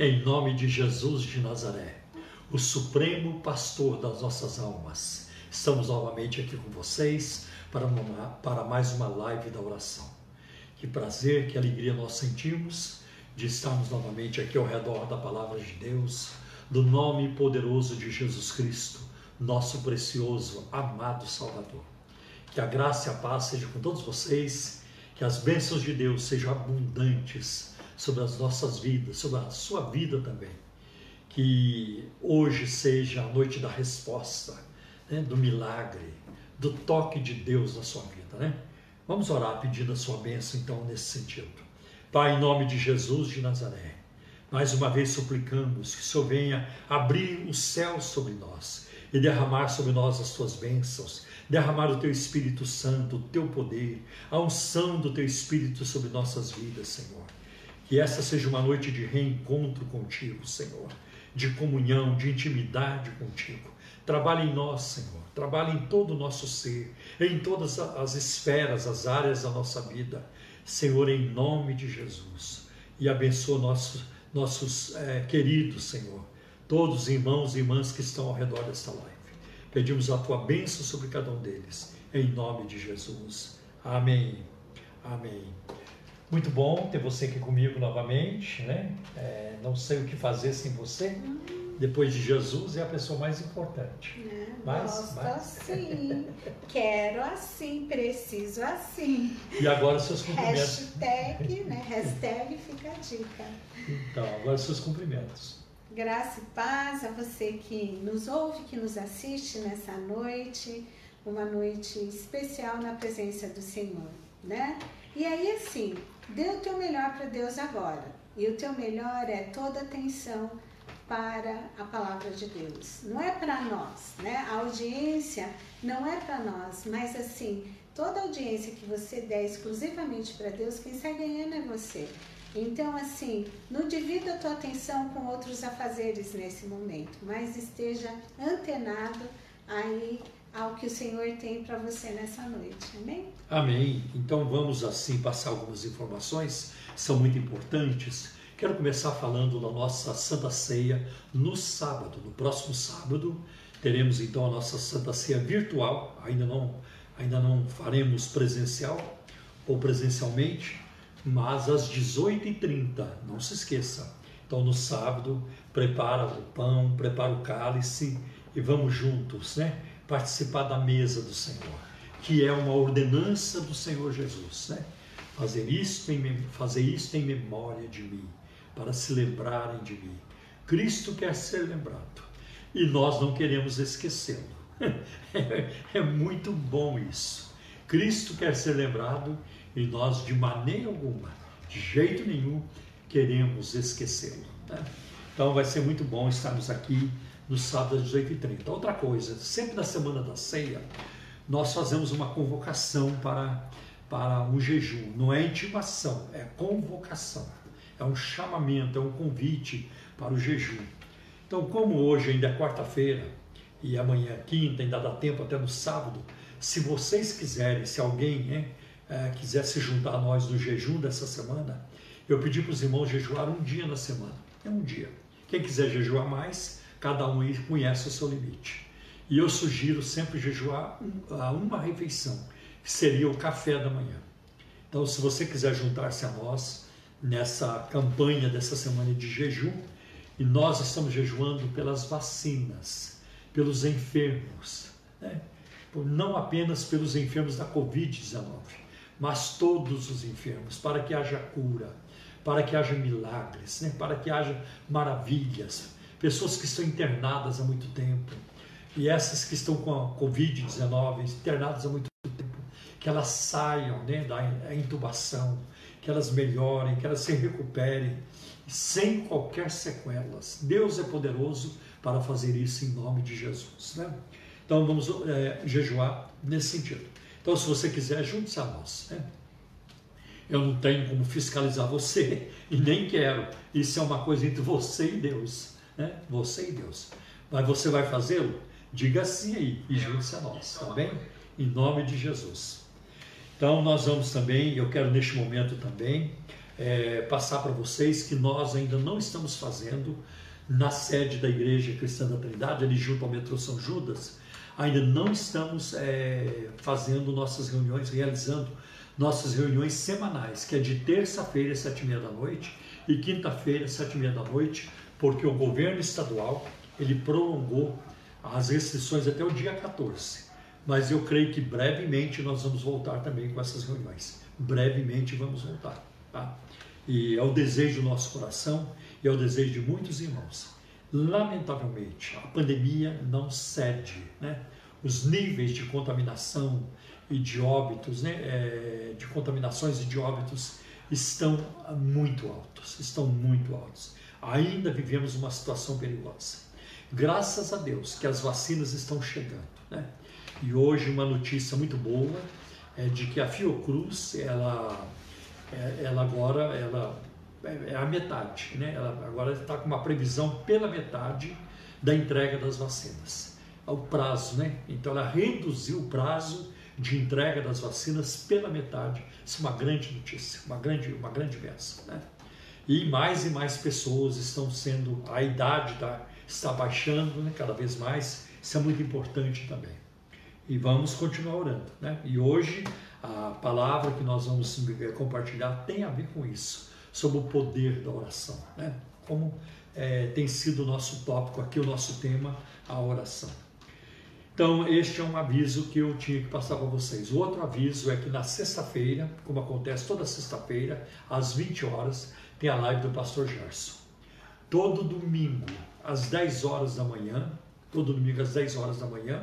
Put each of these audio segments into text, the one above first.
Em nome de Jesus de Nazaré, o Supremo Pastor das nossas almas, estamos novamente aqui com vocês para, uma, para mais uma live da oração. Que prazer, que alegria nós sentimos de estarmos novamente aqui ao redor da palavra de Deus, do nome poderoso de Jesus Cristo, nosso precioso, amado Salvador. Que a graça e a paz sejam com todos vocês, que as bênçãos de Deus sejam abundantes sobre as nossas vidas, sobre a sua vida também. Que hoje seja a noite da resposta, né, do milagre, do toque de Deus na sua vida, né? Vamos orar pedindo a sua bênção então nesse sentido. Pai, em nome de Jesus de Nazaré, mais uma vez suplicamos que o Senhor venha abrir o céu sobre nós e derramar sobre nós as tuas bênçãos, derramar o teu Espírito Santo, o teu poder, a unção do teu Espírito sobre nossas vidas, Senhor. Que essa seja uma noite de reencontro contigo, Senhor, de comunhão, de intimidade contigo. Trabalhe em nós, Senhor, trabalhe em todo o nosso ser, em todas as esferas, as áreas da nossa vida, Senhor, em nome de Jesus. E abençoa nossos, nossos é, queridos, Senhor, todos os irmãos e irmãs que estão ao redor desta live. Pedimos a tua bênção sobre cada um deles, em nome de Jesus. Amém. Amém. Muito bom ter você aqui comigo novamente, né? É, não sei o que fazer sem você. Depois de Jesus é a pessoa mais importante. É, mas, gosto mas... assim, quero assim, preciso assim. E agora seus cumprimentos. Hashtag, né? Hashtag fica a dica. Então, agora seus cumprimentos. Graça e paz a você que nos ouve, que nos assiste nessa noite, uma noite especial na presença do Senhor, né? E aí assim, dê o teu melhor para Deus agora. E o teu melhor é toda atenção para a palavra de Deus. Não é para nós, né? A audiência não é para nós, mas assim, toda audiência que você der exclusivamente para Deus, quem sai ganhando é você. Então, assim, não divida a tua atenção com outros afazeres nesse momento, mas esteja antenado aí ao que o Senhor tem para você nessa noite. Amém? Amém. Então vamos assim passar algumas informações, são muito importantes. Quero começar falando da nossa Santa Ceia no sábado. No próximo sábado teremos então a nossa Santa Ceia virtual. Ainda não, ainda não faremos presencial ou presencialmente, mas às 18h30, não se esqueça. Então no sábado, prepara o pão, prepara o cálice e vamos juntos, né? Participar da mesa do Senhor, que é uma ordenança do Senhor Jesus, né? Fazer isto em, fazer isto em memória de mim, para se lembrarem de mim. Cristo quer ser lembrado e nós não queremos esquecê-lo. É, muito bom isso. Cristo quer ser lembrado e nós, de maneira alguma, de jeito nenhum, queremos esquecê-lo. Né? Então vai ser muito bom estarmos aqui no sábado às 18h30. Outra coisa, sempre na semana da ceia, nós fazemos uma convocação para, para um jejum. Não é intimação, é convocação. É um chamamento, é um convite para o jejum. Então, como hoje ainda é quarta-feira e amanhã é quinta, ainda dá tempo até no sábado, se vocês quiserem, se alguém né, é, quiser se juntar a nós no jejum dessa semana, eu pedi para os irmãos jejuar um dia na semana. É um dia. Quem quiser jejuar mais, cada um conhece o seu limite. E eu sugiro sempre jejuar uma refeição, que seria o café da manhã. Então, se você quiser juntar-se a nós nessa campanha dessa semana de jejum, e nós estamos jejuando pelas vacinas, pelos enfermos, né? não apenas pelos enfermos da Covid-19, mas todos os enfermos, para que haja cura, para que haja milagres, né? para que haja maravilhas. Pessoas que estão internadas há muito tempo, e essas que estão com a Covid-19, internadas há muito tempo, que elas saiam né, da intubação, que elas melhorem, que elas se recuperem, sem qualquer sequelas. Deus é poderoso para fazer isso em nome de Jesus. Né? Então vamos é, jejuar nesse sentido. Então, se você quiser, junte-se a nós. Né? Eu não tenho como fiscalizar você e nem quero. Isso é uma coisa entre você e Deus. Né? Você e Deus. Mas você vai fazê-lo? Diga sim aí e junte-se a nós, tá bem? Em nome de Jesus. Então, nós vamos também, eu quero neste momento também é, passar para vocês que nós ainda não estamos fazendo na sede da Igreja Cristã da Trindade, ali junto ao metrô São Judas, ainda não estamos é, fazendo nossas reuniões, realizando nossas reuniões semanais, que é de terça-feira, sete e meia da noite, e quinta-feira, sete e meia da noite, porque o governo estadual ele prolongou as restrições até o dia 14. Mas eu creio que brevemente nós vamos voltar também com essas reuniões. Brevemente vamos voltar. Tá? E é o desejo do nosso coração e é o desejo de muitos irmãos. Lamentavelmente, a pandemia não cede. Né? Os níveis de contaminação e de óbitos, né? É, de contaminações e de óbitos estão muito altos, estão muito altos. Ainda vivemos uma situação perigosa. Graças a Deus que as vacinas estão chegando, né? E hoje uma notícia muito boa é de que a Fiocruz, ela, é, ela agora, ela é, é a metade, né? Ela agora está com uma previsão pela metade da entrega das vacinas. O prazo, né? Então ela reduziu o prazo de entrega das vacinas pela metade. Isso é uma grande notícia, uma grande, uma grande bênção, né? E mais e mais pessoas estão sendo, a idade da está baixando né, cada vez mais, isso é muito importante também. E vamos continuar orando. Né? E hoje a palavra que nós vamos compartilhar tem a ver com isso, sobre o poder da oração. Né? Como é, tem sido o nosso tópico aqui, o nosso tema, a oração. Então, este é um aviso que eu tinha que passar para vocês. O outro aviso é que na sexta-feira, como acontece toda sexta-feira, às 20 horas, tem a live do pastor Gerson. Todo domingo, às 10 horas da manhã, todo domingo às 10 horas da manhã,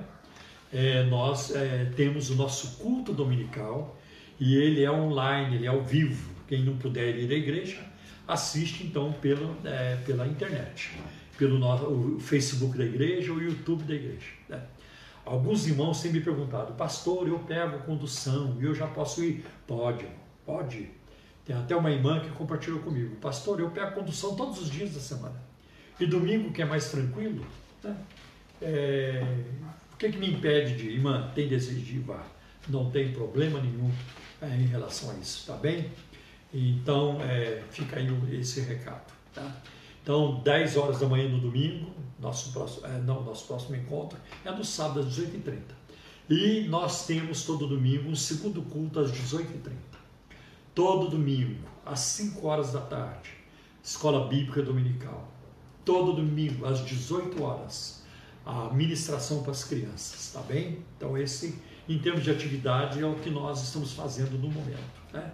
é, nós é, temos o nosso culto dominical e ele é online, ele é ao vivo. Quem não puder ir à igreja, assiste então pelo, é, pela internet, pelo nosso, o Facebook da igreja ou o YouTube da igreja. Né? Alguns irmãos têm me perguntado, pastor, eu pego condução e eu já posso ir? Pode, pode. Tem até uma irmã que compartilhou comigo, pastor, eu pego condução todos os dias da semana. E domingo, que é mais tranquilo, né? é, o que, que me impede de ir? Irmã, tem desejo de ir? Vá. Não tem problema nenhum é, em relação a isso, tá bem? Então, é, fica aí esse recado, tá? Então, 10 horas da manhã no domingo, nosso próximo, é, não, nosso próximo encontro é no sábado às 18h30. E nós temos todo domingo um segundo culto às 18h30. Todo domingo, às 5 horas da tarde, Escola Bíblica Dominical todo domingo às 18 horas a ministração para as crianças, tá bem? Então esse, em termos de atividade, é o que nós estamos fazendo no momento, né?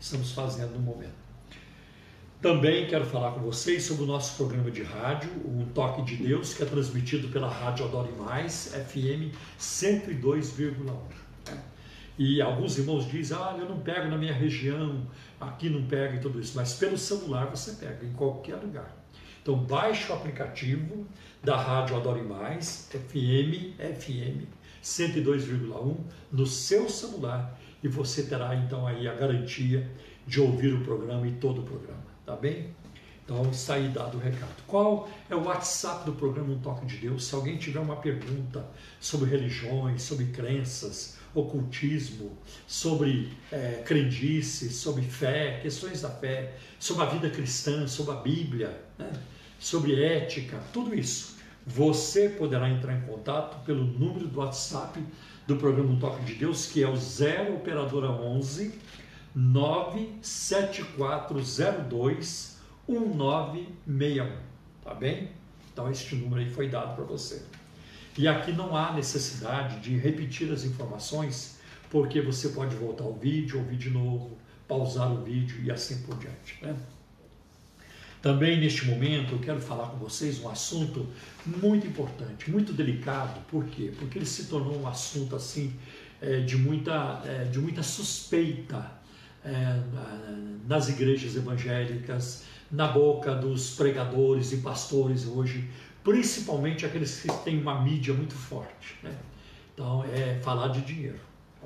Estamos fazendo no momento. Também quero falar com vocês sobre o nosso programa de rádio, o Toque de Deus, que é transmitido pela Rádio Adore Mais, FM 102,1. E alguns irmãos dizem, ah, eu não pego na minha região, aqui não pega e tudo isso, mas pelo celular você pega, em qualquer lugar. Então baixe o aplicativo da Rádio Adore Mais, FM, FM 102,1 no seu celular e você terá então aí a garantia de ouvir o programa e todo o programa, tá bem? Então está aí dado o recado. Qual é o WhatsApp do programa Um Toque de Deus? Se alguém tiver uma pergunta sobre religiões, sobre crenças, ocultismo, sobre é, crendice, sobre fé, questões da fé, sobre a vida cristã, sobre a Bíblia, né? sobre ética, tudo isso. Você poderá entrar em contato pelo número do WhatsApp do programa Toque de Deus, que é o 0 operadora 11 97402 1961, tá bem? Então este número aí foi dado para você. E aqui não há necessidade de repetir as informações, porque você pode voltar ao vídeo, ouvir de novo, pausar o vídeo e assim por diante, né? Também neste momento eu quero falar com vocês um assunto muito importante, muito delicado. Por quê? Porque ele se tornou um assunto assim é, de, muita, é, de muita suspeita é, nas igrejas evangélicas, na boca dos pregadores e pastores hoje, principalmente aqueles que têm uma mídia muito forte. Né? Então, é falar de dinheiro.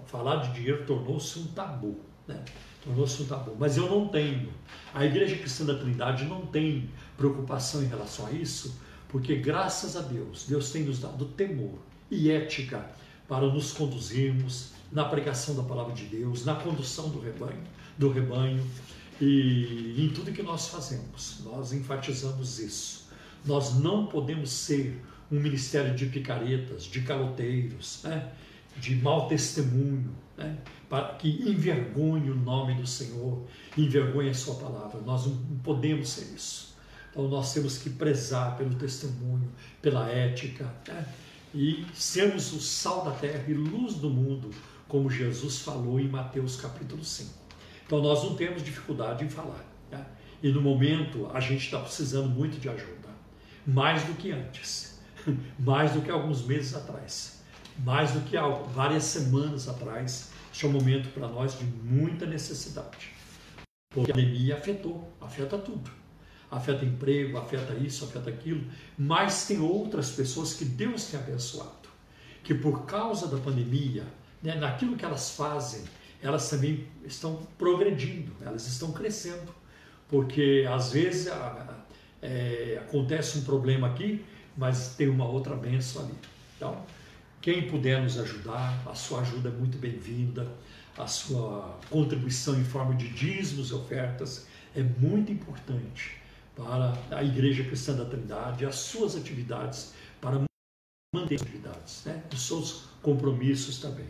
Falar de dinheiro tornou-se um tabu. Né? Tornou-se um tabu. Mas eu não tenho. A Igreja Cristã da Trindade não tem preocupação em relação a isso, porque graças a Deus, Deus tem nos dado temor e ética para nos conduzirmos na pregação da palavra de Deus, na condução do rebanho, do rebanho E em tudo que nós fazemos, nós enfatizamos isso. Nós não podemos ser um ministério de picaretas, de caloteiros, né? de mau testemunho, né? para que envergonhe o nome do Senhor, envergonhe a sua palavra. Nós não podemos ser isso. Então nós temos que prezar pelo testemunho, pela ética, né? e sermos o sal da terra e luz do mundo, como Jesus falou em Mateus capítulo 5. Então nós não temos dificuldade em falar. Né? E no momento a gente está precisando muito de ajuda, mais do que antes, mais do que alguns meses atrás, mais do que várias semanas atrás. Este é um momento para nós de muita necessidade, porque a pandemia afetou, afeta tudo. Afeta emprego, afeta isso, afeta aquilo, mas tem outras pessoas que Deus tem abençoado, que por causa da pandemia, né, naquilo que elas fazem, elas também estão progredindo, elas estão crescendo, porque às vezes é, acontece um problema aqui, mas tem uma outra benção ali. Então, quem puder nos ajudar, a sua ajuda é muito bem-vinda, a sua contribuição em forma de dízimos e ofertas é muito importante para a Igreja Cristã da Trindade, as suas atividades, para manter as atividades, né? os seus compromissos também.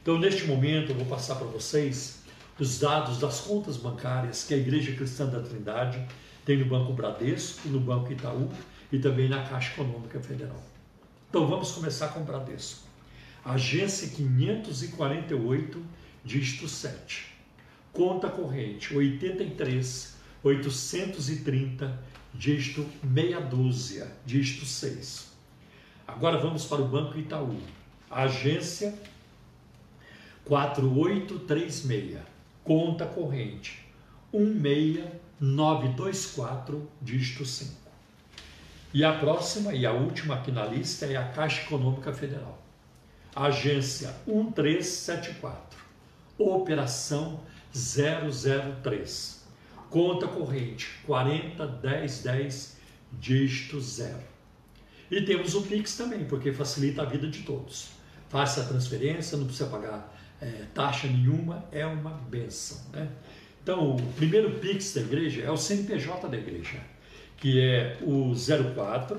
Então, neste momento, eu vou passar para vocês os dados das contas bancárias que a Igreja Cristã da Trindade tem no Banco Bradesco, no Banco Itaú e também na Caixa Econômica Federal. Então, vamos começar com o Bradesco. Agência 548, dígito 7. Conta corrente 83 830, dígito meia dúzia, dígito 6. Agora vamos para o Banco Itaú. agência 4836, conta corrente 16924, dígito 5. E a próxima e a última aqui na lista é a Caixa Econômica Federal. Agência 1374, operação 003 Conta corrente 40 10 10 dígito zero. E temos o Pix também, porque facilita a vida de todos. Faça a transferência, não precisa pagar é, taxa nenhuma, é uma benção. Né? Então, o primeiro Pix da igreja é o CNPJ da igreja, que é o 04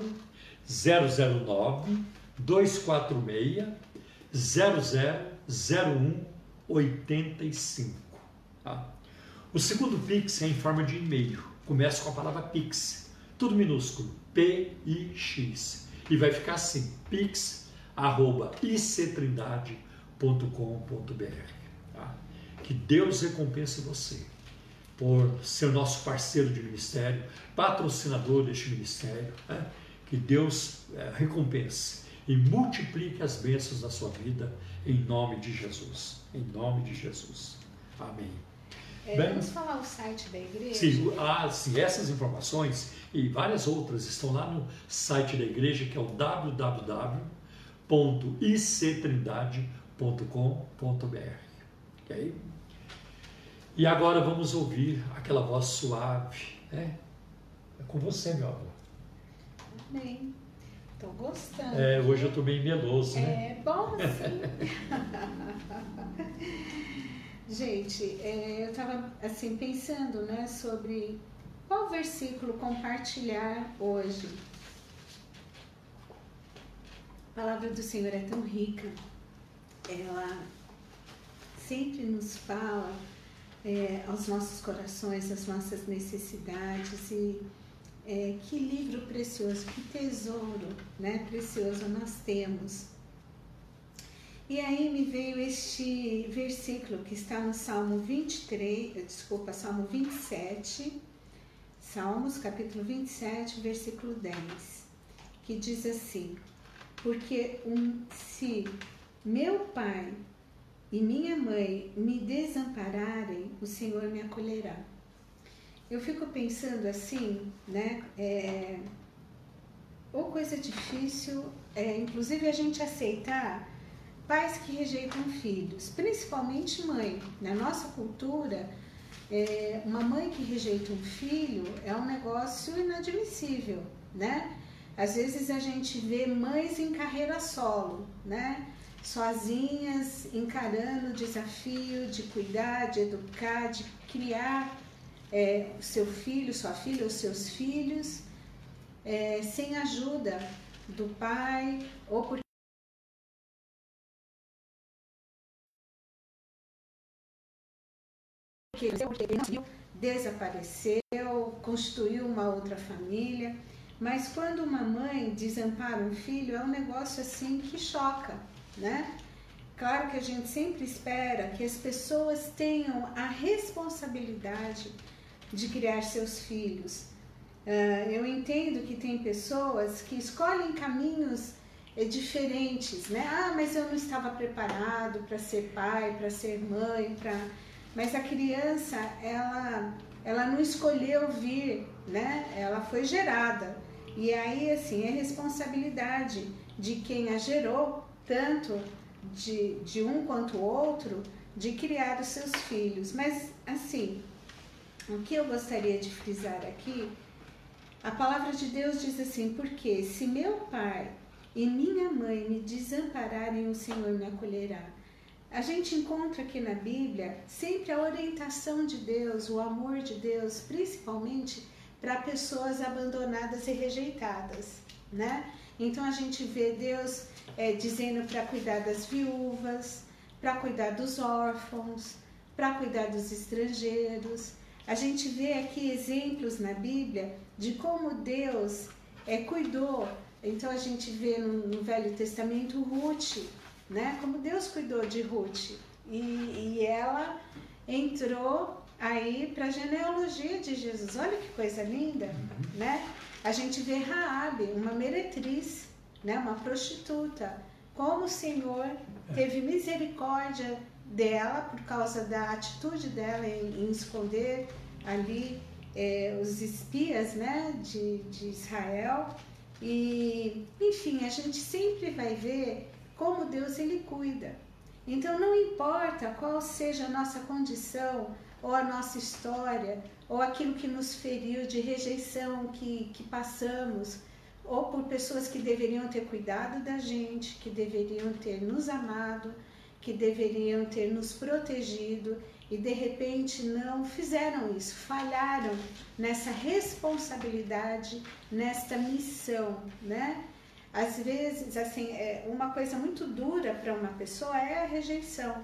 009 246 0001 85. Tá? O segundo Pix é em forma de e-mail. Começa com a palavra Pix, tudo minúsculo, P-I-X. E vai ficar assim, pix.ictrindade.com.br. Tá? Que Deus recompense você por ser nosso parceiro de ministério, patrocinador deste ministério. Né? Que Deus é, recompense e multiplique as bênçãos da sua vida em nome de Jesus. Em nome de Jesus. Amém. É, Bem, vamos falar o site da igreja? Sim, ah, sim, essas informações e várias outras estão lá no site da igreja, que é o www.ictrindade.com.br. Okay? E agora vamos ouvir aquela voz suave. Né? É com você, meu amor. Bem, estou gostando. É, hoje eu estou bem meloso, né? É bom, sim. Gente, é, eu estava assim pensando, né, sobre qual versículo compartilhar hoje. A palavra do Senhor é tão rica, ela sempre nos fala é, aos nossos corações, às nossas necessidades e é, que livro precioso, que tesouro, né, precioso nós temos. E aí me veio este versículo que está no Salmo 23, desculpa, Salmo 27, Salmos capítulo 27, versículo 10, que diz assim: Porque um, se meu pai e minha mãe me desampararem, o Senhor me acolherá. Eu fico pensando assim, né? É, ou coisa difícil, é, inclusive a gente aceitar pais que rejeitam filhos, principalmente mãe. Na nossa cultura, é, uma mãe que rejeita um filho é um negócio inadmissível, né? Às vezes a gente vê mães em carreira solo, né? Sozinhas, encarando o desafio de cuidar, de educar, de criar é, seu filho, sua filha, os seus filhos, é, sem ajuda do pai ou porque porque desapareceu, construiu uma outra família. Mas quando uma mãe desampara um filho, é um negócio assim que choca, né? Claro que a gente sempre espera que as pessoas tenham a responsabilidade de criar seus filhos. Uh, eu entendo que tem pessoas que escolhem caminhos eh, diferentes, né? Ah, mas eu não estava preparado para ser pai, para ser mãe, para mas a criança ela ela não escolheu vir, né? Ela foi gerada. E aí assim, é responsabilidade de quem a gerou, tanto de, de um quanto o outro, de criar os seus filhos. Mas assim, o que eu gostaria de frisar aqui, a palavra de Deus diz assim: porque se meu pai e minha mãe me desampararem, o Senhor me acolherá. A gente encontra aqui na Bíblia sempre a orientação de Deus, o amor de Deus, principalmente para pessoas abandonadas e rejeitadas, né? Então a gente vê Deus é, dizendo para cuidar das viúvas, para cuidar dos órfãos, para cuidar dos estrangeiros. A gente vê aqui exemplos na Bíblia de como Deus é, cuidou. Então a gente vê no, no Velho Testamento Ruth, né? Como Deus cuidou de Ruth. E, e ela entrou aí para a genealogia de Jesus. Olha que coisa linda, uhum. né? A gente vê Raabe, uma meretriz, né? Uma prostituta. Como o Senhor teve misericórdia dela por causa da atitude dela em, em esconder ali é, os espias, né? De, de Israel. E, enfim, a gente sempre vai ver como Deus ele cuida. Então não importa qual seja a nossa condição, ou a nossa história, ou aquilo que nos feriu de rejeição que, que passamos, ou por pessoas que deveriam ter cuidado da gente, que deveriam ter nos amado, que deveriam ter nos protegido e de repente não fizeram isso, falharam nessa responsabilidade, nesta missão, né? Às vezes, assim, é uma coisa muito dura para uma pessoa é a rejeição.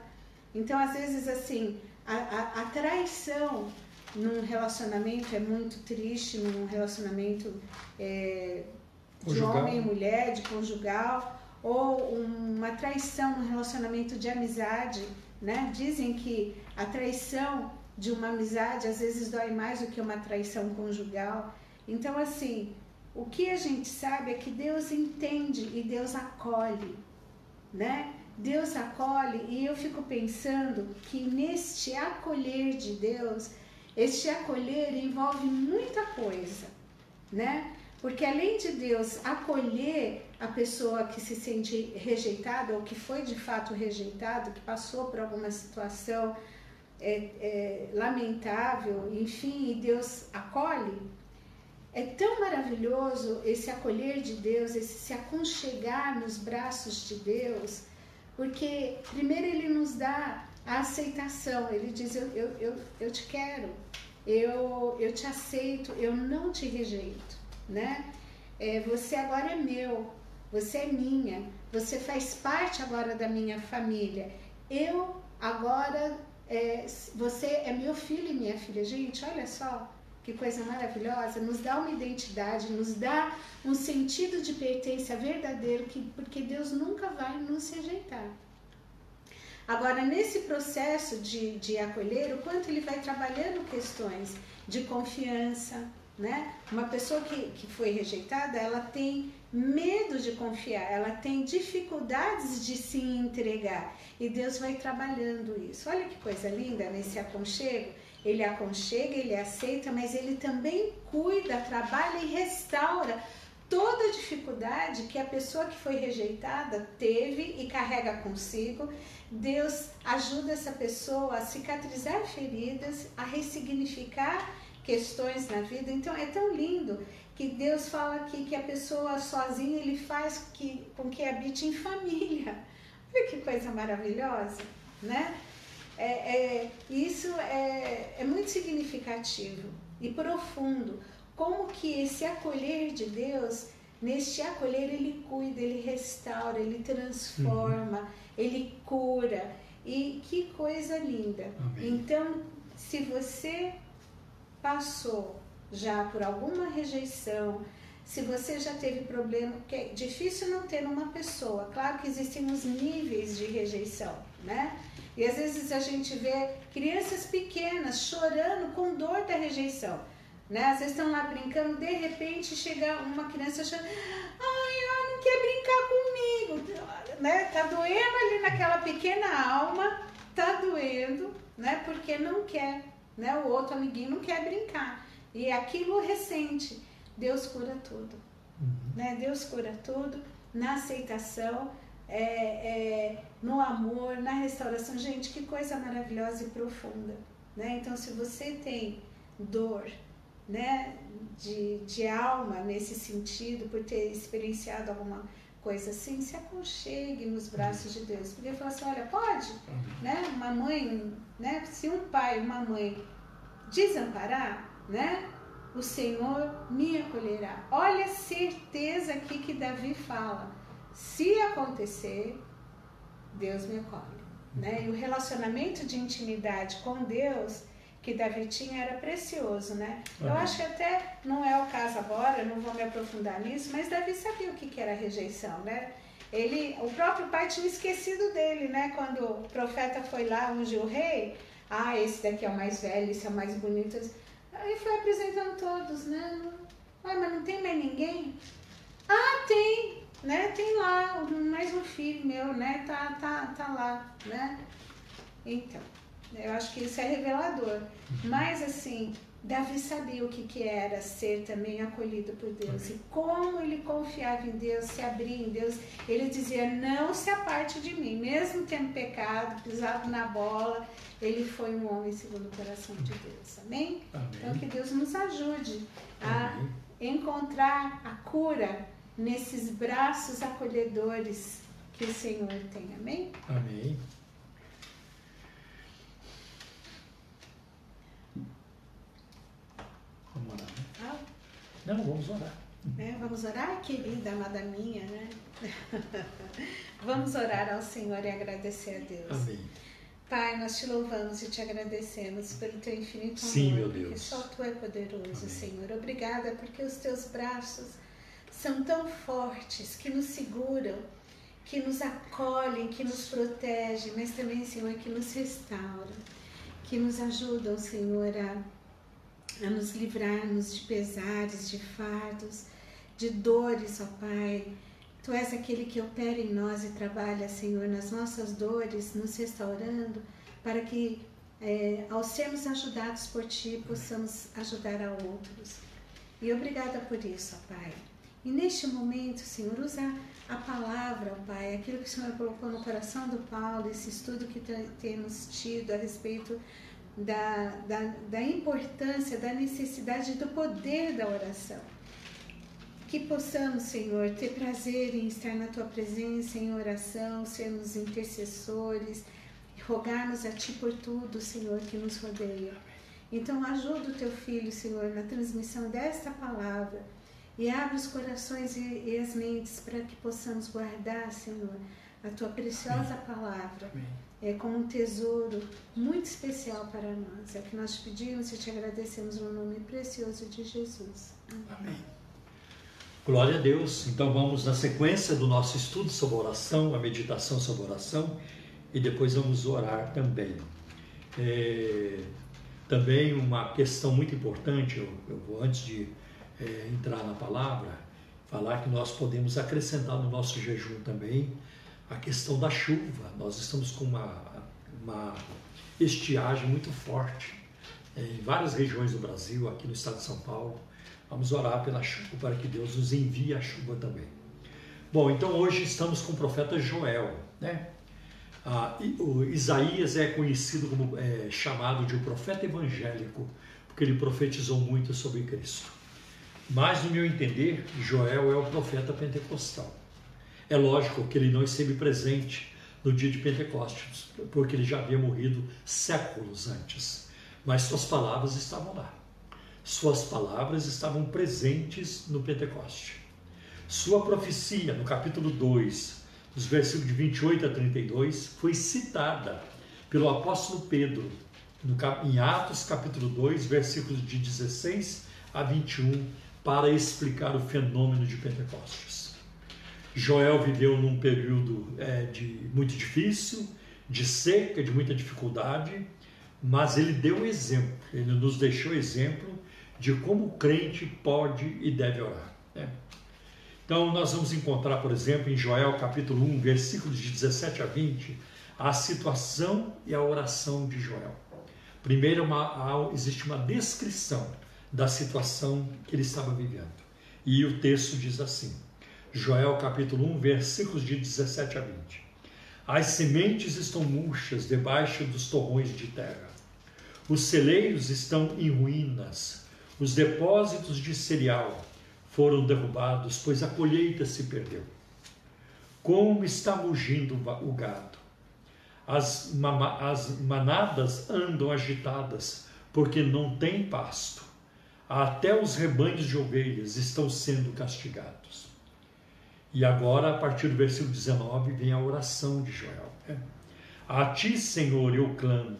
Então, às vezes, assim, a, a, a traição num relacionamento é muito triste, num relacionamento é, de homem e mulher, de conjugal, ou uma traição num relacionamento de amizade, né? Dizem que a traição de uma amizade às vezes dói mais do que uma traição conjugal. Então, assim, o que a gente sabe é que Deus entende e Deus acolhe, né? Deus acolhe e eu fico pensando que neste acolher de Deus, este acolher envolve muita coisa, né? Porque além de Deus acolher a pessoa que se sente rejeitada ou que foi de fato rejeitado, que passou por alguma situação é, é, lamentável, enfim, e Deus acolhe, é tão maravilhoso esse acolher de Deus, esse se aconchegar nos braços de Deus, porque primeiro ele nos dá a aceitação, ele diz: Eu, eu, eu, eu te quero, eu, eu te aceito, eu não te rejeito, né? É, você agora é meu, você é minha, você faz parte agora da minha família. Eu agora, é, você é meu filho e minha filha. Gente, olha só, que coisa maravilhosa, nos dá uma identidade, nos dá um sentido de pertença verdadeiro, que, porque Deus nunca vai nos rejeitar. Agora, nesse processo de, de acolher, o quanto ele vai trabalhando questões de confiança, né? Uma pessoa que, que foi rejeitada, ela tem medo de confiar, ela tem dificuldades de se entregar e Deus vai trabalhando isso. Olha que coisa linda nesse aconchego ele aconchega, ele aceita, mas ele também cuida, trabalha e restaura toda a dificuldade que a pessoa que foi rejeitada teve e carrega consigo. Deus ajuda essa pessoa a cicatrizar feridas, a ressignificar questões na vida. Então é tão lindo que Deus fala aqui que a pessoa sozinha ele faz que, com que habite em família. Olha que coisa maravilhosa, né? é, é, isso é, é muito significativo e profundo. Como que esse acolher de Deus, neste acolher, ele cuida, ele restaura, ele transforma, uhum. ele cura. E que coisa linda. Amém. Então, se você passou já por alguma rejeição, se você já teve problema, porque é difícil não ter uma pessoa. Claro que existem os níveis de rejeição, né? E às vezes a gente vê crianças pequenas chorando com dor da rejeição. Né? Às vezes estão lá brincando, de repente chega uma criança chorando, ai, ela não quer brincar comigo. Né? Tá doendo ali naquela pequena alma, tá doendo, né? Porque não quer, né? O outro amiguinho não quer brincar. E aquilo recente, Deus cura tudo. Uhum. Né? Deus cura tudo na aceitação é, é, no amor, na restauração. Gente, que coisa maravilhosa e profunda. Né? Então, se você tem dor né, de, de alma nesse sentido, por ter experienciado alguma coisa assim, se aconchegue nos braços de Deus. Porque fala assim, olha, pode, né? Uma mãe, né? Se um pai uma mãe desamparar, né? O Senhor me acolherá. Olha a certeza aqui que Davi fala. Se acontecer, Deus me acolhe. Né? E o relacionamento de intimidade com Deus que Davi tinha era precioso, né? Uhum. Eu acho que até não é o caso agora, não vou me aprofundar nisso, mas Davi sabia o que, que era rejeição, né? Ele, o próprio pai tinha esquecido dele, né? Quando o profeta foi lá ungir o rei, ah, esse daqui é o mais velho, esse é o mais bonito. Aí foi apresentando todos, né? Ah, mas não tem mais ninguém? Ah, tem! né? Tem lá mais um filho meu, né? Tá, tá, tá lá, né? Então, eu acho que isso é revelador. Mas assim, Davi sabia o que, que era ser também acolhido por Deus e como ele confiava em Deus, se abria em Deus. Ele dizia: Não se aparte de mim, mesmo tendo pecado, pisado na bola, ele foi um homem segundo o coração de Deus. Amém? Amém. Então, que Deus nos ajude a Amém. encontrar a cura nesses braços acolhedores que o Senhor tem. Amém? Amém. Vamos orar. Né? Ah. Não, vamos orar. É, vamos orar, querida amada minha, né? vamos orar ao Senhor e agradecer a Deus. Amém. Pai, nós te louvamos e te agradecemos pelo teu infinito amor. Sim, meu Deus. Porque só tu é poderoso, Amém. Senhor. Obrigada porque os teus braços são tão fortes que nos seguram, que nos acolhem, que nos protegem, mas também, Senhor, que nos restauram, que nos ajudam, Senhor, a, a nos livrarmos de pesares, de fardos, de dores, ó Pai. Tu és aquele que opera em nós e trabalha, Senhor, nas nossas dores, nos restaurando, para que, é, ao sermos ajudados por Ti, possamos ajudar a outros. E obrigada por isso, ó Pai. E neste momento, Senhor, usa a palavra, Pai, aquilo que o Senhor colocou no coração do Paulo, esse estudo que temos tido a respeito da, da, da importância, da necessidade, do poder da oração. Que possamos, Senhor, ter prazer em estar na Tua presença, em oração, sermos intercessores, rogarmos a Ti por tudo, Senhor, que nos rodeia. Então, ajuda o Teu Filho, Senhor, na transmissão desta palavra e abre os corações e, e as mentes para que possamos guardar, Senhor, a tua preciosa Amém. palavra. Amém. É como um tesouro muito especial para nós. É o que nós te pedimos e te agradecemos no nome precioso de Jesus. Amém. Glória a Deus. Então vamos na sequência do nosso estudo sobre oração, a meditação sobre oração, e depois vamos orar também. É, também uma questão muito importante, eu, eu vou antes de é, entrar na palavra, falar que nós podemos acrescentar no nosso jejum também a questão da chuva. Nós estamos com uma, uma estiagem muito forte é, em várias regiões do Brasil, aqui no estado de São Paulo. Vamos orar pela chuva para que Deus nos envie a chuva também. Bom, então hoje estamos com o profeta Joel, né? Ah, Isaías é conhecido como é, chamado de um profeta evangélico, porque ele profetizou muito sobre Cristo. Mas, no meu entender, Joel é o profeta pentecostal. É lógico que ele não esteve presente no dia de Pentecostes, porque ele já havia morrido séculos antes. Mas suas palavras estavam lá. Suas palavras estavam presentes no Pentecoste. Sua profecia, no capítulo 2, dos versículos de 28 a 32, foi citada pelo apóstolo Pedro, no, em Atos capítulo 2, versículos de 16 a 21, para explicar o fenômeno de Pentecostes. Joel viveu num período é, de muito difícil, de seca, de muita dificuldade, mas ele deu um exemplo, ele nos deixou exemplo de como o crente pode e deve orar. Né? Então, nós vamos encontrar, por exemplo, em Joel capítulo 1, versículos de 17 a 20, a situação e a oração de Joel. Primeiro, uma, existe uma descrição da situação que ele estava vivendo. E o texto diz assim: Joel capítulo 1, versículos de 17 a 20. As sementes estão murchas debaixo dos torrões de terra. Os celeiros estão em ruínas. Os depósitos de cereal foram derrubados, pois a colheita se perdeu. Como está mugindo o gado? As, as manadas andam agitadas, porque não tem pasto. Até os rebanhos de ovelhas estão sendo castigados. E agora, a partir do versículo 19, vem a oração de Joel. Né? A ti, Senhor, eu clamo,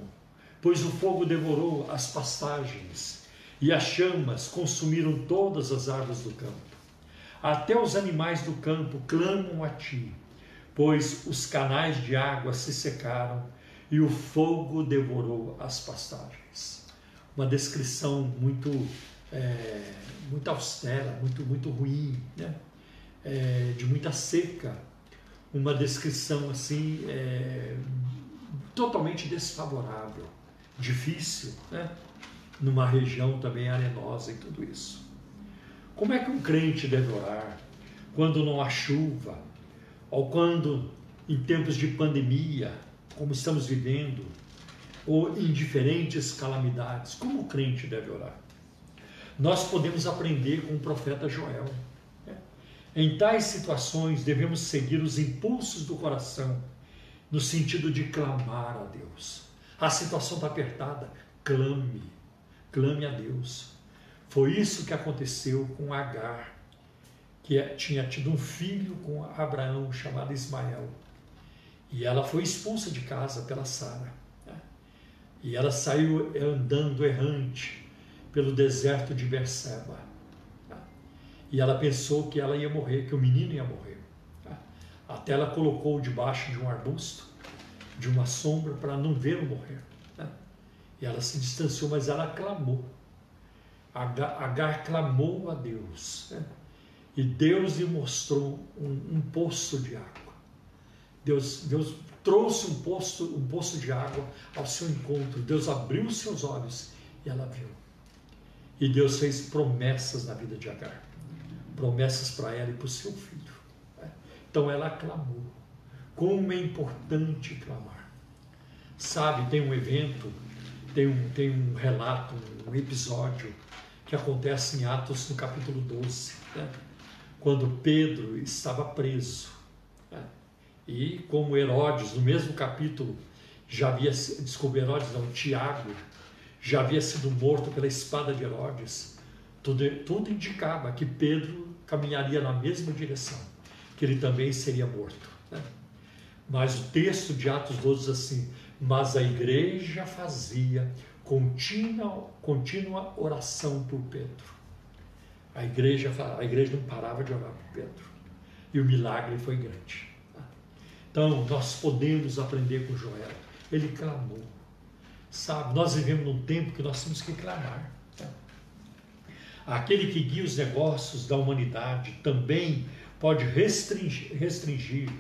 pois o fogo devorou as pastagens e as chamas consumiram todas as árvores do campo. Até os animais do campo clamam a ti, pois os canais de água se secaram e o fogo devorou as pastagens. Uma descrição muito, é, muito austera, muito, muito ruim, né? É, de muita seca, uma descrição assim é, totalmente desfavorável, difícil, né? numa região também arenosa e tudo isso. Como é que um crente deve orar quando não há chuva, ou quando em tempos de pandemia, como estamos vivendo, ou em diferentes calamidades? Como o crente deve orar? Nós podemos aprender com o profeta Joel. Em tais situações, devemos seguir os impulsos do coração, no sentido de clamar a Deus. A situação está apertada, clame, clame a Deus. Foi isso que aconteceu com Agar, que é, tinha tido um filho com Abraão chamado Ismael. E ela foi expulsa de casa pela Sara. Né? E ela saiu andando errante pelo deserto de Berseba. E ela pensou que ela ia morrer, que o menino ia morrer. Até ela colocou debaixo de um arbusto, de uma sombra, para não vê-lo morrer. E ela se distanciou, mas ela clamou. Agar, clamou a Deus. E Deus lhe mostrou um, um, poço de água. Deus, Deus trouxe um poço, um poço de água ao seu encontro. Deus abriu seus olhos e ela viu. E Deus fez promessas na vida de Agar promessas para ela e para o seu filho. Né? Então ela clamou. Como é importante clamar. Sabe, tem um evento, tem um, tem um relato, um episódio que acontece em Atos no capítulo 12, né? quando Pedro estava preso. Né? E como Herodes, no mesmo capítulo, já havia, desculpa, Herodes não, Tiago, já havia sido morto pela espada de Herodes, tudo, tudo indicava que Pedro caminharia na mesma direção, que ele também seria morto. Né? Mas o texto de Atos 12 diz assim: Mas a igreja fazia contínua, contínua oração por Pedro. A igreja, a igreja não parava de orar por Pedro. E o milagre foi grande. Tá? Então, nós podemos aprender com Joel. Ele clamou. Sabe, nós vivemos num tempo que nós temos que clamar. Aquele que guia os negócios da humanidade também pode restringir, restringir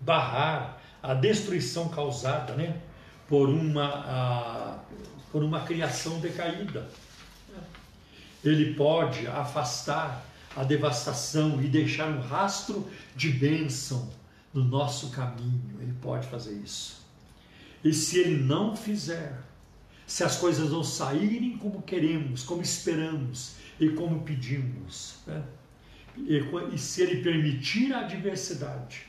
barrar a destruição causada né, por, uma, a, por uma criação decaída. Ele pode afastar a devastação e deixar um rastro de bênção no nosso caminho. Ele pode fazer isso. E se ele não fizer, se as coisas não saírem como queremos, como esperamos, e como pedimos. Né? E, e se Ele permitir a adversidade,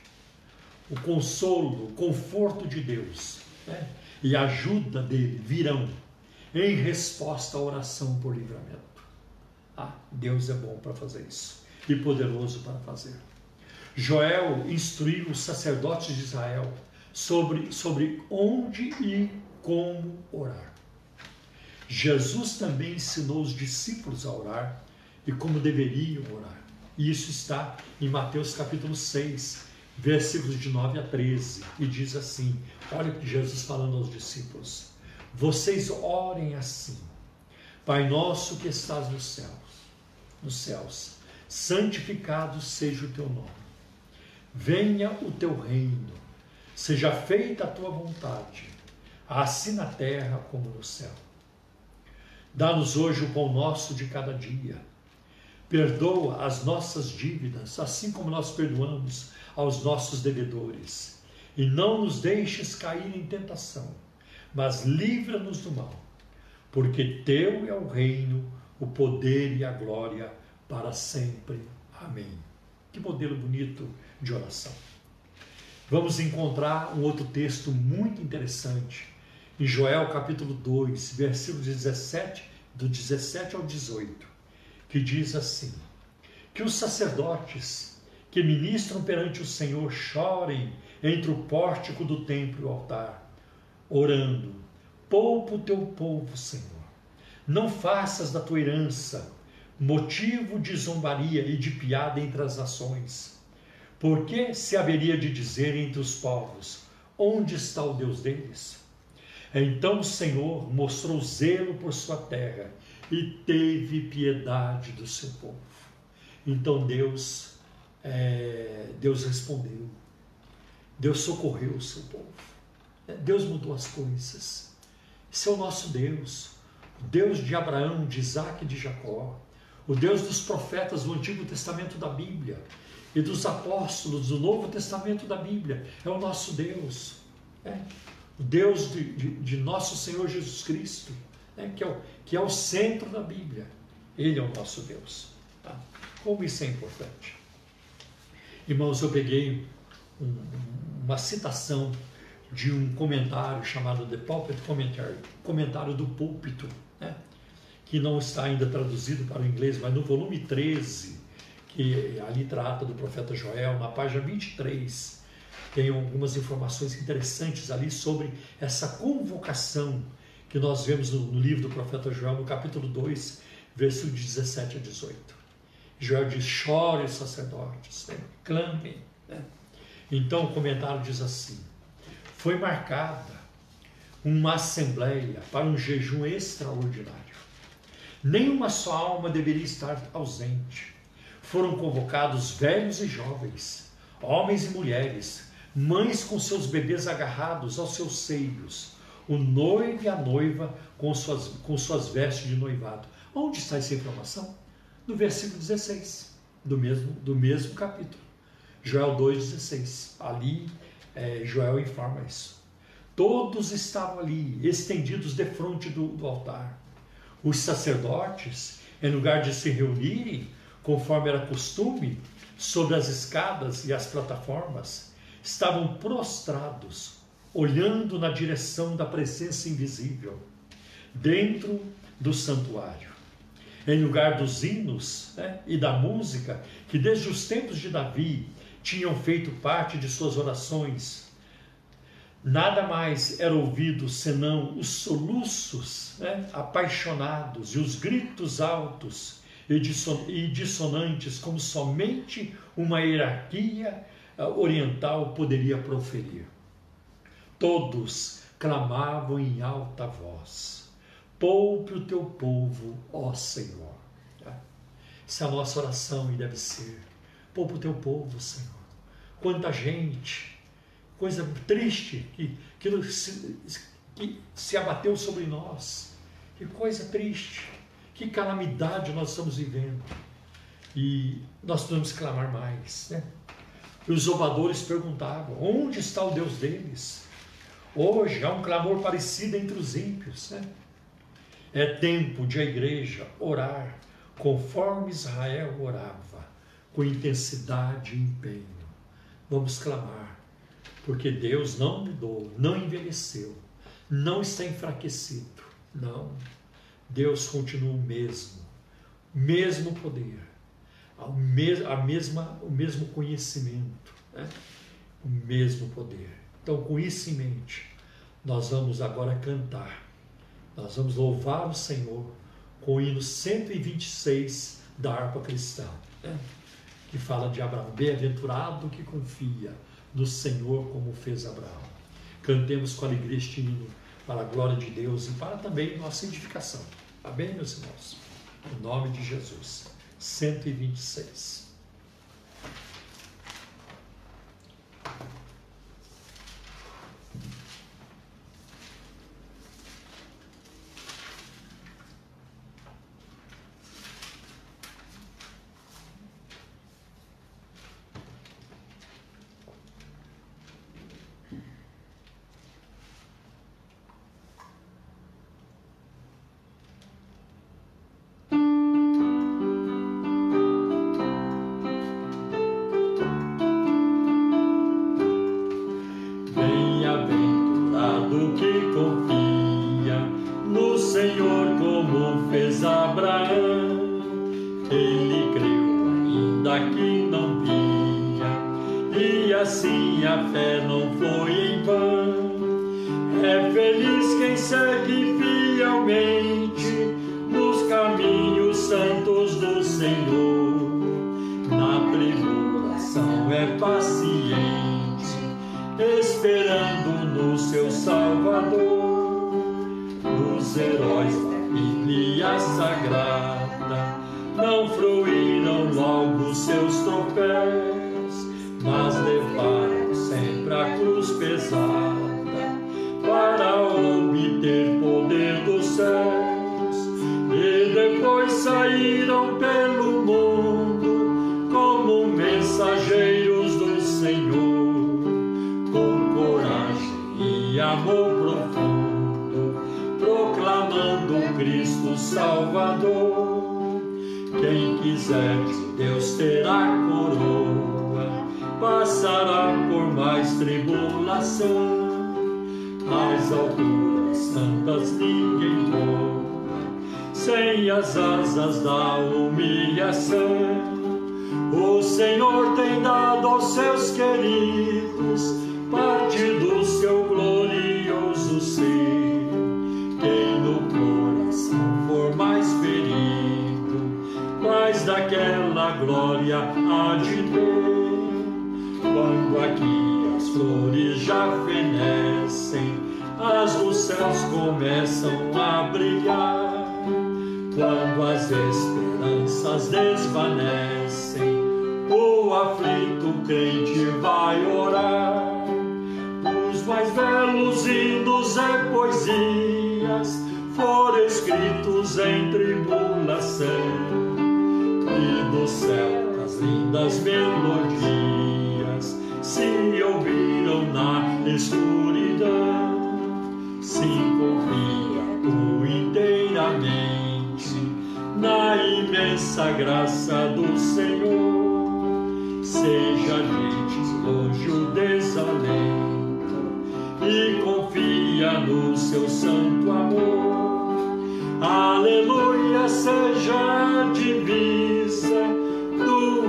o consolo, o conforto de Deus né? e a ajuda dele virão em resposta à oração por livramento. Ah, Deus é bom para fazer isso e poderoso para fazer. Joel instruiu os sacerdotes de Israel sobre, sobre onde e como orar. Jesus também ensinou os discípulos a orar e como deveriam orar. E isso está em Mateus capítulo 6, versículos de 9 a 13, e diz assim: olha que Jesus falando aos discípulos: Vocês orem assim, Pai nosso que estás nos céus, nos céus, santificado seja o teu nome. Venha o teu reino, seja feita a tua vontade, assim na terra como no céu. Dá-nos hoje o pão nosso de cada dia. Perdoa as nossas dívidas, assim como nós perdoamos aos nossos devedores. E não nos deixes cair em tentação, mas livra-nos do mal. Porque teu é o reino, o poder e a glória para sempre. Amém. Que modelo bonito de oração. Vamos encontrar um outro texto muito interessante em Joel capítulo 2, versículos 17, do 17 ao 18, que diz assim: Que os sacerdotes que ministram perante o Senhor chorem entre o pórtico do templo e o altar, orando: Poupa o teu povo, Senhor. Não faças da tua herança motivo de zombaria e de piada entre as nações. Porque se haveria de dizer entre os povos: Onde está o Deus deles? Então o Senhor mostrou zelo por sua terra e teve piedade do seu povo. Então Deus, é, Deus respondeu, Deus socorreu o seu povo. Deus mudou as coisas. Esse é o nosso Deus, o Deus de Abraão, de Isaac e de Jacó, o Deus dos profetas do Antigo Testamento da Bíblia e dos apóstolos do Novo Testamento da Bíblia. É o nosso Deus. É. O Deus de, de, de nosso Senhor Jesus Cristo, é, que, é o, que é o centro da Bíblia. Ele é o nosso Deus. Tá? Como isso é importante. Irmãos, eu peguei um, uma citação de um comentário chamado The Pulpit Commentary, comentário do púlpito, né? que não está ainda traduzido para o inglês, mas no volume 13, que ali trata do profeta Joel, na página 23, tem algumas informações interessantes ali sobre essa convocação que nós vemos no, no livro do profeta Joel, no capítulo 2, versículo 17 a 18. Joel diz: chore os sacerdotes, né? clame. Né? Então o comentário diz assim: foi marcada uma assembleia para um jejum extraordinário Nenhuma só alma deveria estar ausente. Foram convocados velhos e jovens, homens e mulheres, mães com seus bebês agarrados aos seus seios, o noivo e a noiva com suas, com suas vestes de noivado. Onde está essa informação? No versículo 16 do mesmo, do mesmo capítulo. Joel 2,16. Ali é, Joel informa isso. Todos estavam ali, estendidos de frente do, do altar os sacerdotes, em lugar de se reunirem, conforme era costume, sobre as escadas e as plataformas, estavam prostrados, olhando na direção da presença invisível, dentro do santuário. Em lugar dos hinos né, e da música, que desde os tempos de Davi tinham feito parte de suas orações Nada mais era ouvido senão os soluços né, apaixonados e os gritos altos e dissonantes, como somente uma hierarquia eh, oriental poderia proferir. Todos clamavam em alta voz: Poupe o teu povo, ó Senhor. Essa é a nossa oração e deve ser: Poupe o teu povo, Senhor. Quanta gente coisa triste que, que, se, que se abateu sobre nós. Que coisa triste, que calamidade nós estamos vivendo. E nós podemos clamar mais. Né? E os zombadores perguntavam: onde está o Deus deles? Hoje há um clamor parecido entre os ímpios. Né? É tempo de a igreja orar conforme Israel orava, com intensidade e empenho. Vamos clamar Porque Deus não mudou, não envelheceu, não está enfraquecido. Não. Deus continua o mesmo, mesmo poder, a mesma, o mesmo conhecimento, né? o mesmo poder. Então, com isso em mente, nós vamos agora cantar, nós vamos louvar o Senhor com o hino 126 da harpa cristã, né? que fala de Abraão, bem-aventurado que confia no Senhor como fez Abraão. Cantemos com alegria este hino para a glória de Deus e para também nossa edificação. Amém, meus irmãos? Em nome de Jesus. 126. fé no amor profundo, proclamando Cristo Salvador. Quem quiser, Deus terá coroa, passará por mais tribulação. As alturas santas ninguém voa, sem as asas da humilhação. O Senhor tem dado aos seus queridos glória há de ter. Quando aqui as flores já fenecem, as dos céus começam a brilhar. Quando as esperanças desvanecem, o aflito crente vai orar. Os mais belos hinos e é poesias foram escritos em tribulação e do céu, as lindas melodias se ouviram na escuridão. Se confia tu inteiramente na imensa graça do Senhor. Seja gente longe o desalento e confia no seu santo amor. Aleluia, seja divino.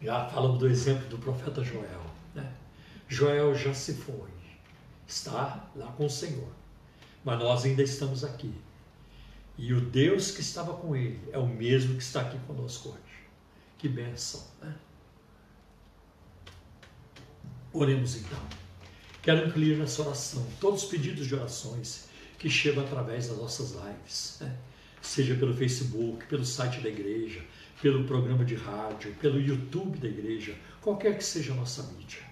Já falamos do exemplo do profeta Joel. Né? Joel já se foi, está lá com o Senhor, mas nós ainda estamos aqui. E o Deus que estava com ele é o mesmo que está aqui conosco hoje. Que bênção, né? Oremos então. Quero incluir nessa oração todos os pedidos de orações que chegam através das nossas lives, né? seja pelo Facebook, pelo site da igreja, pelo programa de rádio, pelo YouTube da igreja, qualquer que seja a nossa mídia.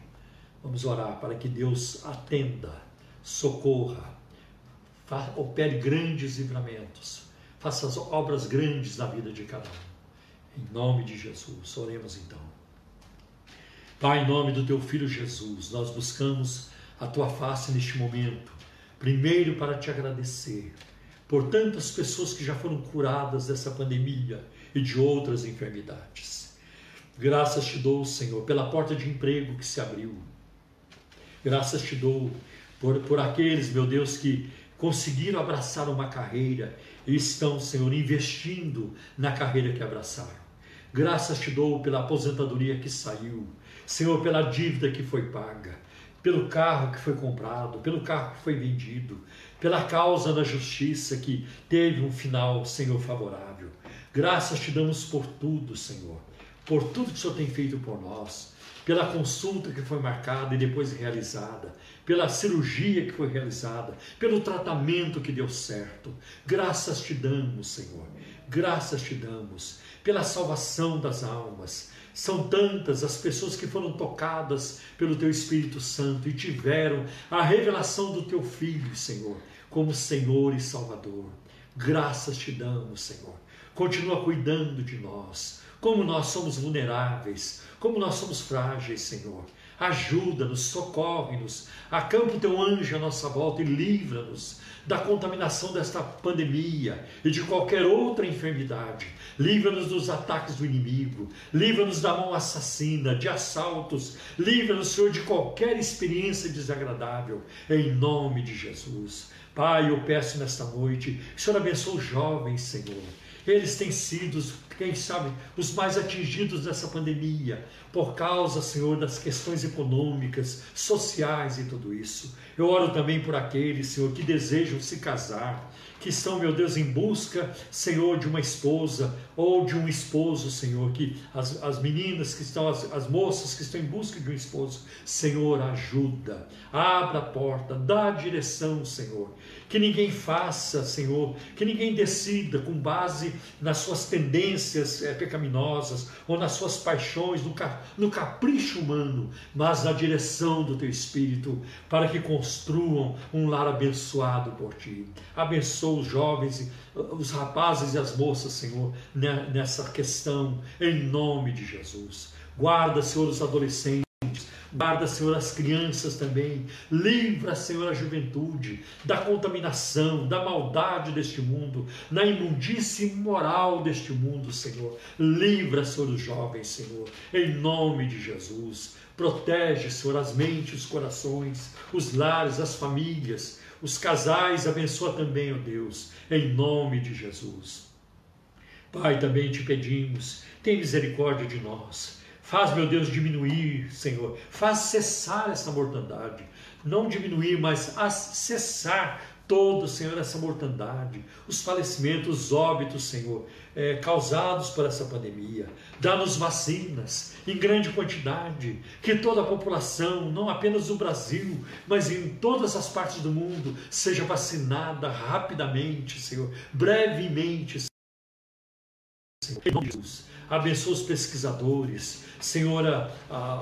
Vamos orar para que Deus atenda socorra, opere grandes livramentos, faça as obras grandes na vida de cada um. Em nome de Jesus, oremos então. Pai, em nome do teu filho Jesus, nós buscamos a tua face neste momento, primeiro para te agradecer por tantas pessoas que já foram curadas dessa pandemia e de outras enfermidades. Graças te dou, Senhor, pela porta de emprego que se abriu. Graças te dou por, por aqueles, meu Deus, que conseguiram abraçar uma carreira e estão, Senhor, investindo na carreira que abraçaram. Graças te dou pela aposentadoria que saiu, Senhor, pela dívida que foi paga, pelo carro que foi comprado, pelo carro que foi vendido, pela causa da justiça que teve um final, Senhor, favorável. Graças te damos por tudo, Senhor, por tudo que o Senhor tem feito por nós, pela consulta que foi marcada e depois realizada, pela cirurgia que foi realizada, pelo tratamento que deu certo. Graças te damos, Senhor. Graças te damos pela salvação das almas. São tantas as pessoas que foram tocadas pelo teu Espírito Santo e tiveram a revelação do teu Filho, Senhor, como Senhor e Salvador. Graças te damos, Senhor. Continua cuidando de nós, como nós somos vulneráveis, como nós somos frágeis, Senhor. Ajuda-nos, socorre-nos, acampa o teu anjo à nossa volta e livra-nos da contaminação desta pandemia e de qualquer outra enfermidade. Livra-nos dos ataques do inimigo, livra-nos da mão assassina, de assaltos, livra-nos, Senhor, de qualquer experiência desagradável, em nome de Jesus. Pai, eu peço nesta noite, que o Senhor abençoe os jovens, Senhor. Eles têm sido, quem sabe, os mais atingidos dessa pandemia, por causa, Senhor, das questões econômicas, sociais e tudo isso. Eu oro também por aqueles, Senhor, que desejam se casar, que estão, meu Deus, em busca, Senhor, de uma esposa ou de um esposo, Senhor, que as, as meninas que estão, as, as moças que estão em busca de um esposo, Senhor, ajuda, abra a porta, dá a direção, Senhor. Que ninguém faça, Senhor, que ninguém decida com base nas suas tendências é, pecaminosas ou nas suas paixões, no, no capricho humano, mas na direção do Teu Espírito, para que construam um lar abençoado por Ti. Abençoa os jovens, os rapazes e as moças, Senhor, nessa questão, em nome de Jesus. Guarda, Senhor, os adolescentes. Guarda, Senhor, as crianças também. Livra, Senhor, a juventude da contaminação, da maldade deste mundo, na imundície moral deste mundo, Senhor. Livra, Senhor, os jovens, Senhor, em nome de Jesus. Protege, Senhor, as mentes, os corações, os lares, as famílias, os casais. Abençoa também, ó Deus, em nome de Jesus. Pai, também te pedimos, tem misericórdia de nós. Faz, meu Deus, diminuir, Senhor. Faz cessar essa mortandade. Não diminuir, mas cessar todo, Senhor, essa mortandade, os falecimentos, os óbitos, Senhor, é, causados por essa pandemia. Dá-nos vacinas em grande quantidade, que toda a população, não apenas do Brasil, mas em todas as partes do mundo, seja vacinada rapidamente, Senhor, brevemente, Senhor. Em nome de Jesus. Abençoa os pesquisadores, Senhora,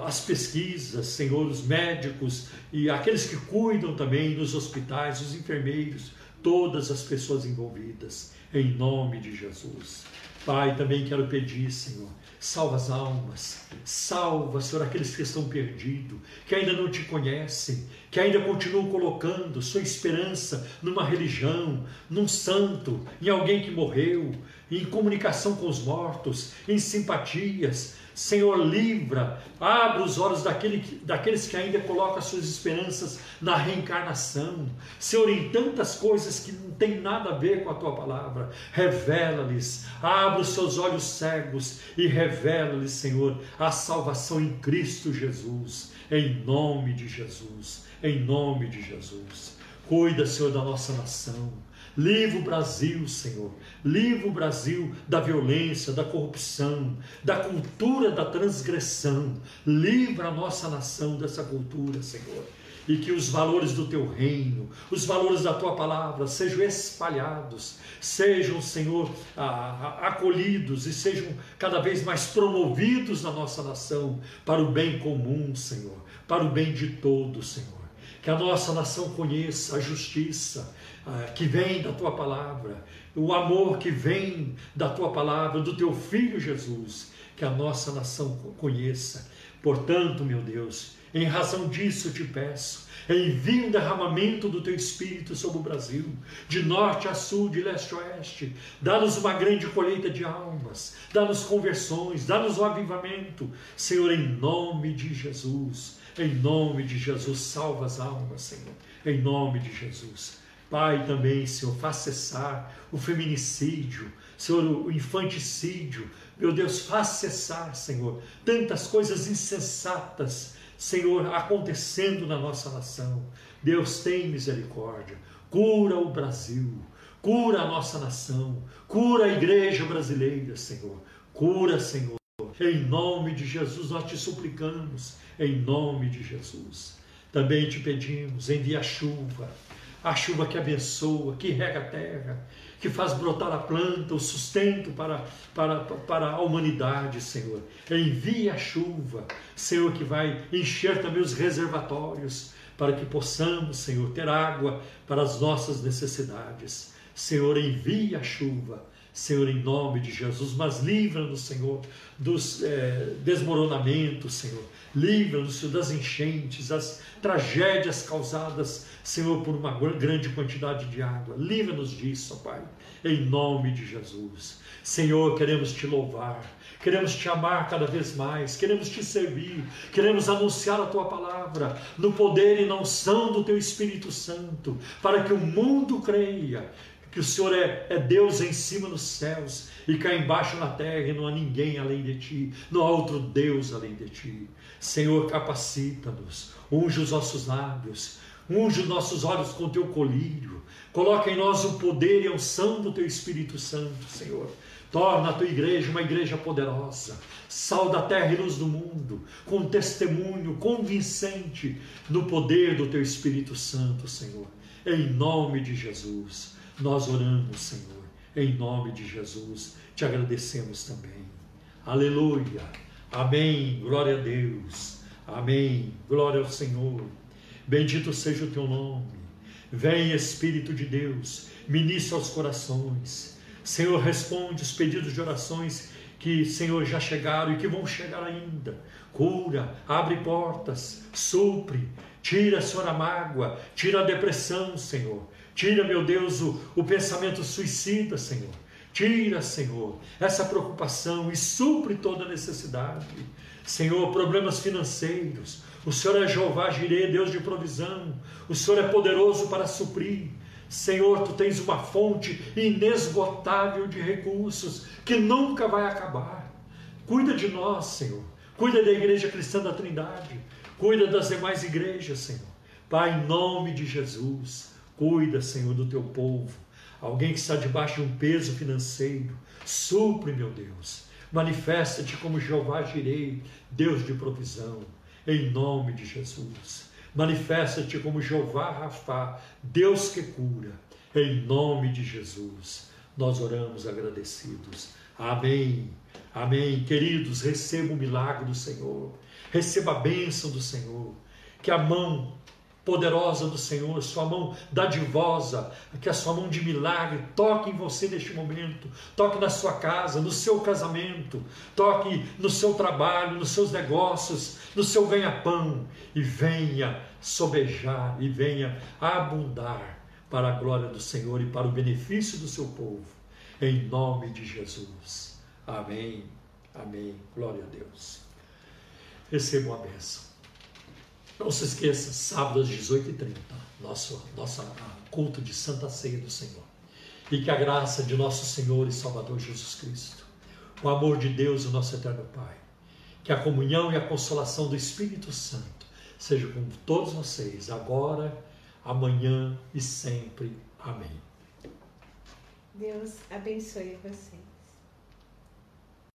as pesquisas, Senhor, os médicos e aqueles que cuidam também nos hospitais, os enfermeiros, todas as pessoas envolvidas, em nome de Jesus. Pai, também quero pedir, Senhor, salva as almas, salva, Senhor, aqueles que estão perdidos, que ainda não te conhecem, que ainda continuam colocando sua esperança numa religião, num santo, em alguém que morreu, em comunicação com os mortos, em simpatias. Senhor, livra, abre os olhos daquele, daqueles que ainda colocam as suas esperanças na reencarnação. Senhor, em tantas coisas que não tem nada a ver com a tua palavra, revela-lhes, abre os seus olhos cegos e revela-lhes, Senhor, a salvação em Cristo Jesus, em nome de Jesus, em nome de Jesus. Cuida, Senhor, da nossa nação. Livra o Brasil, Senhor. Livra o Brasil da violência, da corrupção, da cultura da transgressão. Livra a nossa nação dessa cultura, Senhor. E que os valores do teu reino, os valores da tua palavra sejam espalhados, sejam, Senhor, acolhidos e sejam cada vez mais promovidos na nossa nação para o bem comum, Senhor, para o bem de todos, Senhor. Que a nossa nação conheça a justiça uh, que vem da tua palavra, o amor que vem da tua palavra, do teu filho Jesus. Que a nossa nação conheça. Portanto, meu Deus, em razão disso te peço, envia um derramamento do teu espírito sobre o Brasil, de norte a sul, de leste a oeste. Dá-nos uma grande colheita de almas, dá-nos conversões, dá-nos o um avivamento. Senhor, em nome de Jesus, em nome de Jesus, salva as almas, Senhor, em nome de Jesus. Pai, também, Senhor, faz cessar o feminicídio, Senhor, o infanticídio. Meu Deus, faz cessar, Senhor, tantas coisas insensatas Senhor, acontecendo na nossa nação. Deus tem misericórdia. Cura o Brasil, cura a nossa nação, cura a igreja brasileira, Senhor. Cura, Senhor. Em nome de Jesus nós te suplicamos, em nome de Jesus. Também te pedimos, envia a chuva, a chuva que abençoa, que rega a terra, que faz brotar a planta, o sustento para, para, para a humanidade, Senhor. Envia a chuva, Senhor, que vai encher também os reservatórios, para que possamos, Senhor, ter água para as nossas necessidades. Senhor, envia a chuva, Senhor, em nome de Jesus, mas livra-nos, Senhor, dos é, desmoronamentos, Senhor. Livra-nos, das enchentes, das tragédias causadas, Senhor, por uma grande quantidade de água. Livra-nos disso, Pai, em nome de Jesus. Senhor, queremos te louvar, queremos te amar cada vez mais, queremos te servir, queremos anunciar a tua palavra no poder e na unção do teu Espírito Santo, para que o mundo creia que o Senhor é, é Deus em cima nos céus e cá embaixo na terra e não há ninguém além de ti, não há outro Deus além de ti. Senhor, capacita-nos, unge os nossos lábios, unge os nossos olhos com o teu colírio, coloca em nós o poder e a unção do teu Espírito Santo, Senhor. Torna a tua igreja uma igreja poderosa, sal da terra e luz do mundo, com testemunho convincente no poder do teu Espírito Santo, Senhor. Em nome de Jesus. Nós oramos, Senhor, em nome de Jesus, te agradecemos também. Aleluia. Amém. Glória a Deus. Amém. Glória ao Senhor. Bendito seja o teu nome. Vem, Espírito de Deus, ministra aos corações. Senhor, responde os pedidos de orações que, Senhor, já chegaram e que vão chegar ainda. Cura, abre portas, supre, tira, Senhor, a mágoa, tira a depressão, Senhor. Tira, meu Deus, o, o pensamento suicida, Senhor. Tira, Senhor, essa preocupação e supre toda necessidade. Senhor, problemas financeiros. O Senhor é Jeová Jireh, Deus de provisão. O Senhor é poderoso para suprir. Senhor, tu tens uma fonte inesgotável de recursos que nunca vai acabar. Cuida de nós, Senhor. Cuida da Igreja Cristã da Trindade. Cuida das demais igrejas, Senhor. Pai, em nome de Jesus. Cuida, Senhor, do teu povo. Alguém que está debaixo de um peso financeiro. Supre, meu Deus. Manifesta-te como Jeová Jirei, Deus de provisão. Em nome de Jesus. Manifesta-te como Jeová Rafá, Deus que cura. Em nome de Jesus. Nós oramos agradecidos. Amém. Amém. Queridos, receba o milagre do Senhor. Receba a bênção do Senhor. Que a mão poderosa do Senhor, sua mão dadivosa, que a sua mão de milagre toque em você neste momento, toque na sua casa, no seu casamento, toque no seu trabalho, nos seus negócios, no seu ganha-pão e venha sobejar e venha abundar para a glória do Senhor e para o benefício do seu povo, em nome de Jesus. Amém. Amém. Glória a Deus. Receba a bênção. Não se esqueça, sábado às 18h30, nosso culto de Santa Ceia do Senhor. E que a graça de nosso Senhor e Salvador Jesus Cristo, o amor de Deus, o nosso eterno Pai, que a comunhão e a consolação do Espírito Santo seja com todos vocês, agora, amanhã e sempre. Amém. Deus abençoe você.